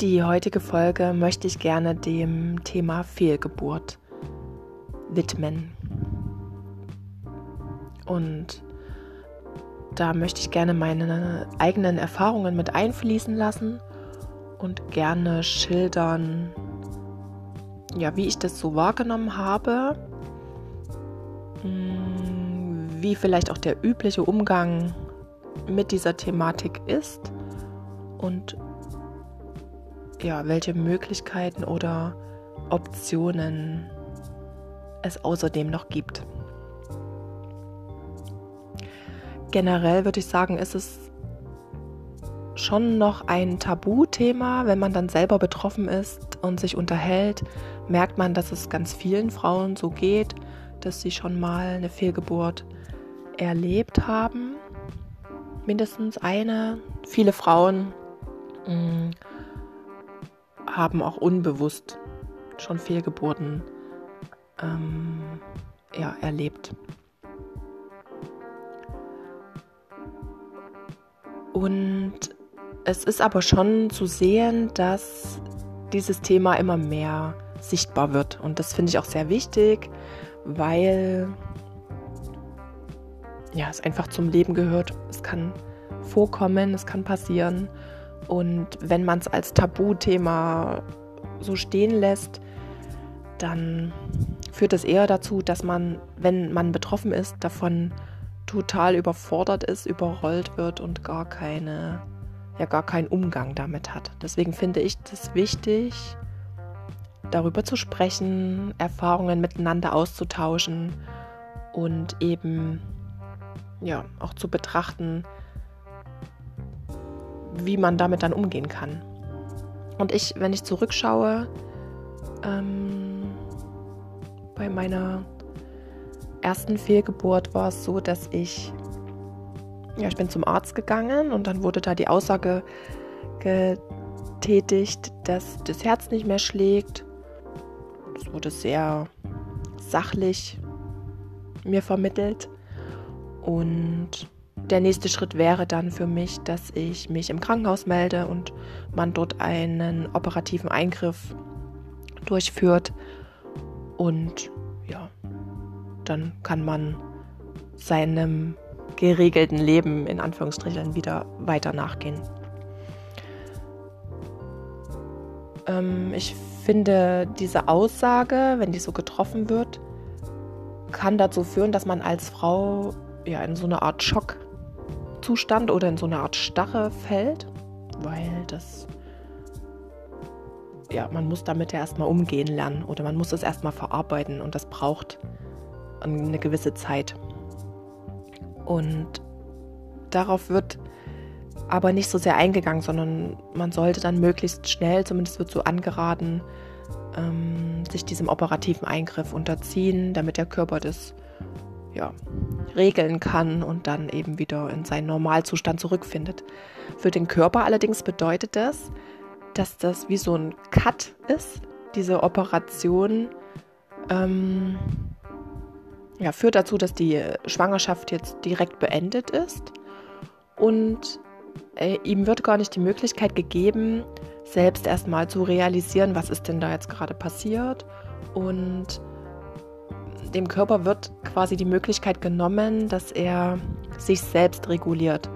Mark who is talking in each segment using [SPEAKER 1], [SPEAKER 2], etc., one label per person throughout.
[SPEAKER 1] Die heutige Folge möchte ich gerne dem Thema Fehlgeburt widmen. Und da möchte ich gerne meine eigenen Erfahrungen mit einfließen lassen und gerne schildern, ja, wie ich das so wahrgenommen habe, hm, wie vielleicht auch der übliche Umgang mit dieser Thematik ist und ja, welche Möglichkeiten oder Optionen es außerdem noch gibt. Generell würde ich sagen, ist es schon noch ein Tabuthema, wenn man dann selber betroffen ist und sich unterhält, merkt man, dass es ganz vielen Frauen so geht, dass sie schon mal eine Fehlgeburt erlebt haben. Mindestens eine. Viele Frauen mh, mm, haben auch unbewusst schon Fehlgeburten ähm, ja, erlebt. Und es ist aber schon zu sehen, dass dieses Thema immer mehr sichtbar wird. Und das finde ich auch sehr wichtig, weil ja, es einfach zum Leben gehört. Es kann vorkommen, es kann passieren. Und wenn man es als Tabuthema so stehen lässt, dann führt es eher dazu, dass man, wenn man betroffen ist, davon total überfordert ist, überrollt wird und gar keine, ja gar keinen Umgang damit hat. Deswegen finde ich es wichtig, darüber zu sprechen, Erfahrungen miteinander auszutauschen und eben ja auch zu betrachten, wie man damit dann umgehen kann. Und ich, wenn ich zurückschaue, ähm, bei meiner ersten Fehlgeburt war es so, dass ich, ja, ich bin zum Arzt gegangen und dann wurde da die Aussage getätigt, dass das Herz nicht mehr schlägt. Das wurde sehr sachlich mir vermittelt und der nächste Schritt wäre dann für mich, dass ich mich im Krankenhaus melde und man dort einen operativen Eingriff durchführt. Und ja, dann kann man seinem geregelten Leben in Anführungsstrichen wieder weiter nachgehen. Ähm, ich finde, diese Aussage, wenn die so getroffen wird, kann dazu führen, dass man als Frau ja in so eine Art Schock Zustand oder in so eine Art Starre fällt, weil das, ja, man muss damit ja erstmal umgehen lernen oder man muss es erstmal verarbeiten und das braucht eine gewisse Zeit. Und darauf wird aber nicht so sehr eingegangen, sondern man sollte dann möglichst schnell, zumindest wird so angeraten, ähm, sich diesem operativen Eingriff unterziehen, damit der Körper das ja, regeln kann und dann eben wieder in seinen Normalzustand zurückfindet. Für den Körper allerdings bedeutet das, dass das wie so ein Cut ist. Diese Operation ähm, ja, führt dazu, dass die Schwangerschaft jetzt direkt beendet ist und äh, ihm wird gar nicht die Möglichkeit gegeben, selbst erstmal zu realisieren, was ist denn da jetzt gerade passiert und dem Körper wird quasi die Möglichkeit genommen, dass er sich selbst reguliert,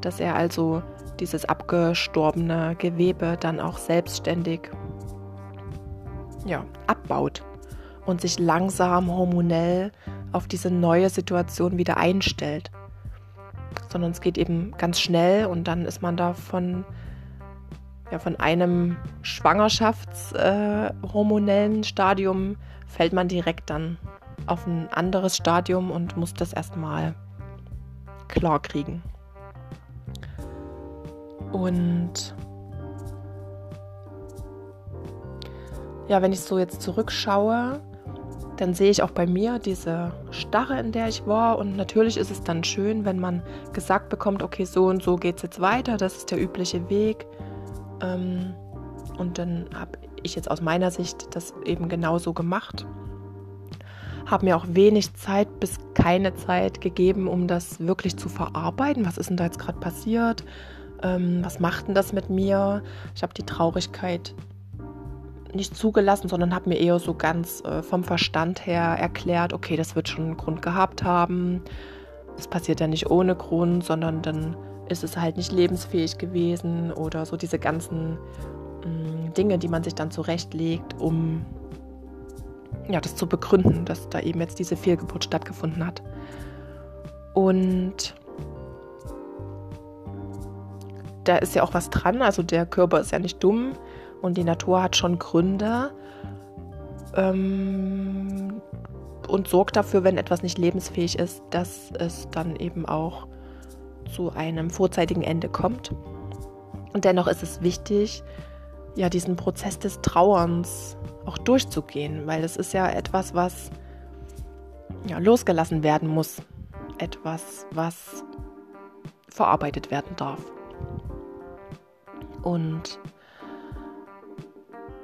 [SPEAKER 1] dass er also dieses abgestorbene Gewebe dann auch selbstständig ja, abbaut und sich langsam hormonell auf diese neue Situation wieder einstellt. Sondern es geht eben ganz schnell und dann ist man da von, ja, von einem schwangerschaftshormonellen äh, Stadium fällt man direkt dann auf ein anderes Stadium und muss das erstmal klar kriegen. Und ja, wenn ich so jetzt zurückschaue, dann sehe ich auch bei mir diese Starre, in der ich war. Und natürlich ist es dann schön, wenn man gesagt bekommt, okay, so und so geht es jetzt weiter, das ist der übliche Weg. Ähm, und dann habe ich jetzt aus meiner Sicht das eben genauso gemacht habe mir auch wenig Zeit bis keine Zeit gegeben, um das wirklich zu verarbeiten. Was ist denn da jetzt gerade passiert? Ähm, was macht denn das mit mir? Ich habe die Traurigkeit nicht zugelassen, sondern habe mir eher so ganz äh, vom Verstand her erklärt, okay, das wird schon einen Grund gehabt haben. Das passiert ja nicht ohne Grund, sondern dann ist es halt nicht lebensfähig gewesen oder so diese ganzen mh, mm, Dinge, die man sich dann zurechtlegt, um ja, das zu begründen, dass da eben jetzt diese Fehlgeburt stattgefunden hat. Und da ist ja auch was dran. Also der Körper ist ja nicht dumm und die Natur hat schon Gründe ähm, und sorgt dafür, wenn etwas nicht lebensfähig ist, dass es dann eben auch zu einem vorzeitigen Ende kommt. Und dennoch ist es wichtig, ja, diesen Prozess des Trauerns auch durchzugehen, weil es ist ja etwas, was ja, losgelassen werden muss. Etwas, was verarbeitet werden darf. Und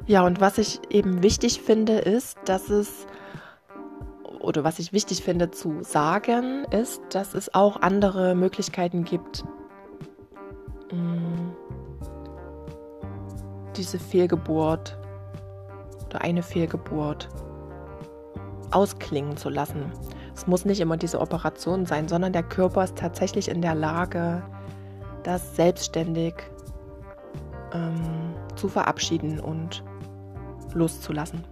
[SPEAKER 1] ja, und was ich eben wichtig finde, ist, dass es, oder was ich wichtig finde zu sagen, ist, dass es auch andere Möglichkeiten gibt, mm, diese Fehlgeburt oder eine Fehlgeburt ausklingen zu lassen. Es muss nicht immer diese Operation sein, sondern der Körper ist tatsächlich in der Lage, das selbstständig ähm, zu verabschieden und loszulassen.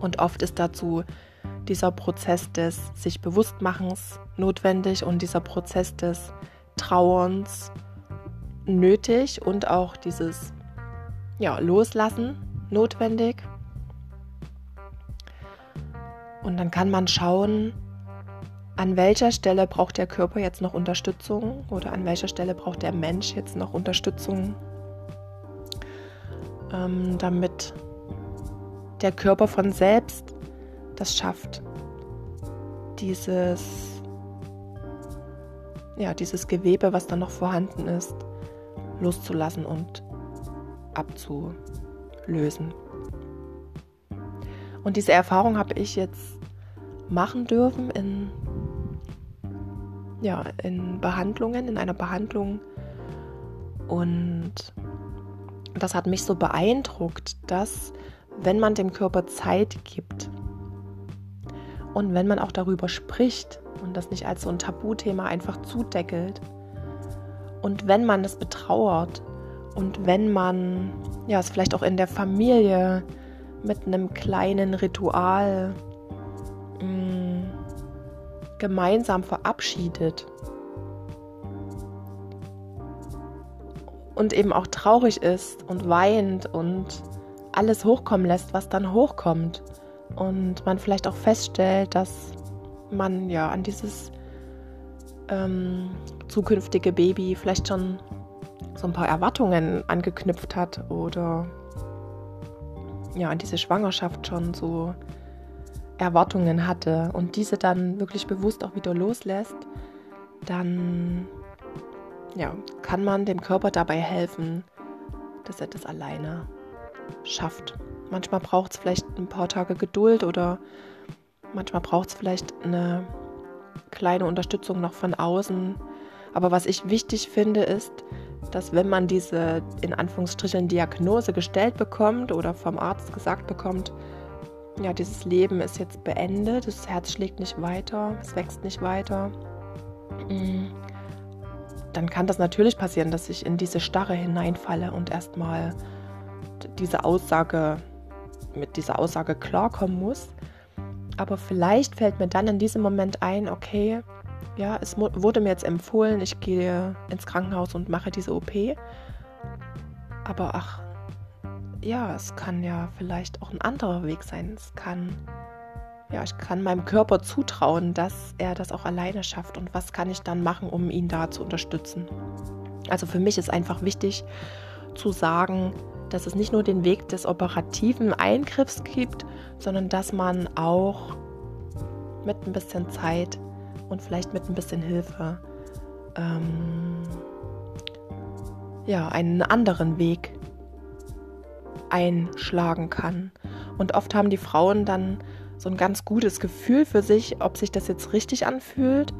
[SPEAKER 1] Und oft ist dazu dieser Prozess des sich Bewusstmachens notwendig und dieser Prozess des Trauerns nötig und auch dieses ja, Loslassen notwendig. Und dann kann man schauen, an welcher Stelle braucht der Körper jetzt noch Unterstützung oder an welcher Stelle braucht der Mensch jetzt noch Unterstützung ähm, damit der Körper von selbst das schafft, dieses, ja, dieses Gewebe, was da noch vorhanden ist, loszulassen und abzulösen. Und diese Erfahrung habe ich jetzt machen dürfen in, ja, in Behandlungen, in einer Behandlung. Und das hat mich so beeindruckt, dass wenn man dem Körper Zeit gibt und wenn man auch darüber spricht und das nicht als so ein Tabuthema einfach zudeckelt und wenn man es betrauert und wenn man ja es vielleicht auch in der Familie mit einem kleinen Ritual mh, mm, gemeinsam verabschiedet und eben auch traurig ist und weint und alles hochkommen lässt, was dann hochkommt. Und man vielleicht auch feststellt, dass man ja an dieses ähm, zukünftige Baby vielleicht schon so ein paar Erwartungen angeknüpft hat oder ja an diese Schwangerschaft schon so Erwartungen hatte und diese dann wirklich bewusst auch wieder loslässt, dann ja, kann man dem Körper dabei helfen, dass er das alleine schafft. Manchmal braucht es vielleicht ein paar Tage Geduld oder manchmal braucht es vielleicht eine kleine Unterstützung noch von außen. Aber was ich wichtig finde, ist, dass wenn man diese in Anführungsstrichen Diagnose gestellt bekommt oder vom Arzt gesagt bekommt, ja, dieses Leben ist jetzt beendet, das Herz schlägt nicht weiter, es wächst nicht weiter, mm dann kann das natürlich passieren, dass ich in diese Starre hineinfalle und erstmal diese Aussage mit dieser Aussage klarkommen muss. Aber vielleicht fällt mir dann in diesem Moment ein, okay, ja, es wurde mir jetzt empfohlen, ich gehe ins Krankenhaus und mache diese OP. Aber ach, ja, es kann ja vielleicht auch ein anderer Weg sein. Es kann ja, ich kann meinem Körper zutrauen, dass er das auch alleine schafft und was kann ich dann machen, um ihn da zu unterstützen. Also für mich ist einfach wichtig zu sagen, dass es nicht nur den Weg des operativen Eingriffs gibt, sondern dass man auch mit ein bisschen Zeit und vielleicht mit ein bisschen Hilfe ähm, ja, einen anderen Weg einschlagen kann. Und oft haben die Frauen dann so ein ganz gutes Gefühl für sich, ob sich das jetzt richtig anfühlt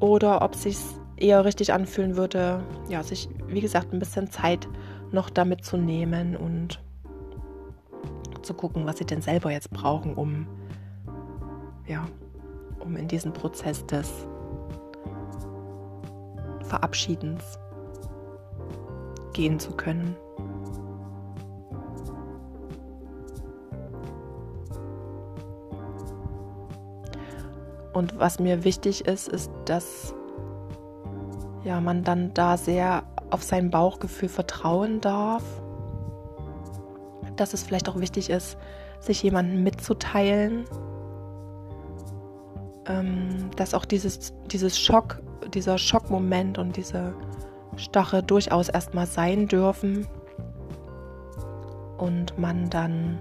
[SPEAKER 1] oder ob sich eher richtig anfühlen würde, ja, sich, wie gesagt, ein bisschen Zeit noch damit zu nehmen und zu gucken, was sie denn selber jetzt brauchen, um, ja, um in diesen Prozess des Verabschiedens gehen zu können. Und was mir wichtig ist, ist, dass ja, man dann da sehr auf sein Bauchgefühl vertrauen darf. Dass es vielleicht auch wichtig ist, sich jemanden mitzuteilen. Ähm, dass auch dieses, dieses Schock, dieser Schockmoment und diese Stache durchaus erstmal sein dürfen. Und man dann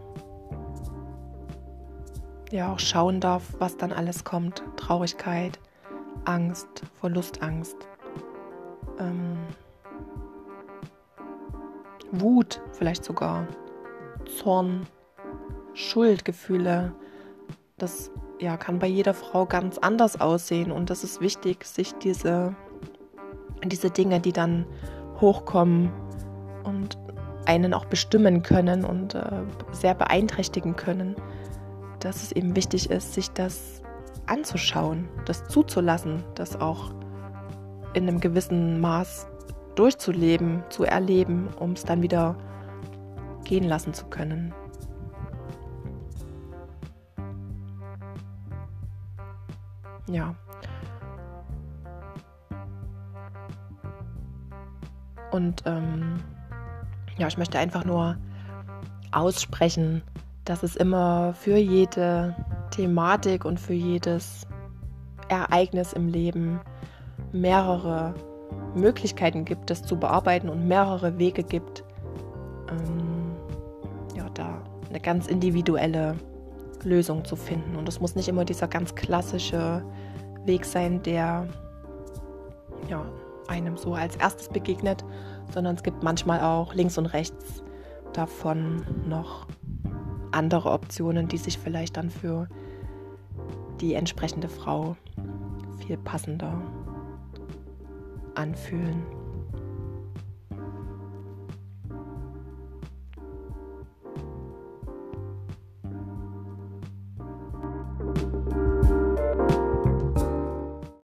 [SPEAKER 1] ja auch schauen darf, was dann alles kommt. Traurigkeit, Angst, Verlustangst, ähm, Wut vielleicht sogar, Zorn, Schuldgefühle. Das ja, kann bei jeder Frau ganz anders aussehen und das ist wichtig, sich diese, diese Dinge, die dann hochkommen und einen auch bestimmen können und äh, sehr beeinträchtigen können, dass es eben wichtig ist, sich das anzuschauen, das zuzulassen, das auch in einem gewissen Maß durchzuleben, zu erleben, um es dann wieder gehen lassen zu können. Ja. Und ähm, ja, ich möchte einfach nur aussprechen, dass es immer für jede Thematik und für jedes Ereignis im Leben mehrere Möglichkeiten gibt, das zu bearbeiten und mehrere Wege gibt, ähm, ja, da eine ganz individuelle Lösung zu finden. Und es muss nicht immer dieser ganz klassische Weg sein, der ja, einem so als erstes begegnet, sondern es gibt manchmal auch links und rechts davon noch andere Optionen, die sich vielleicht dann für die entsprechende Frau viel passender anfühlen.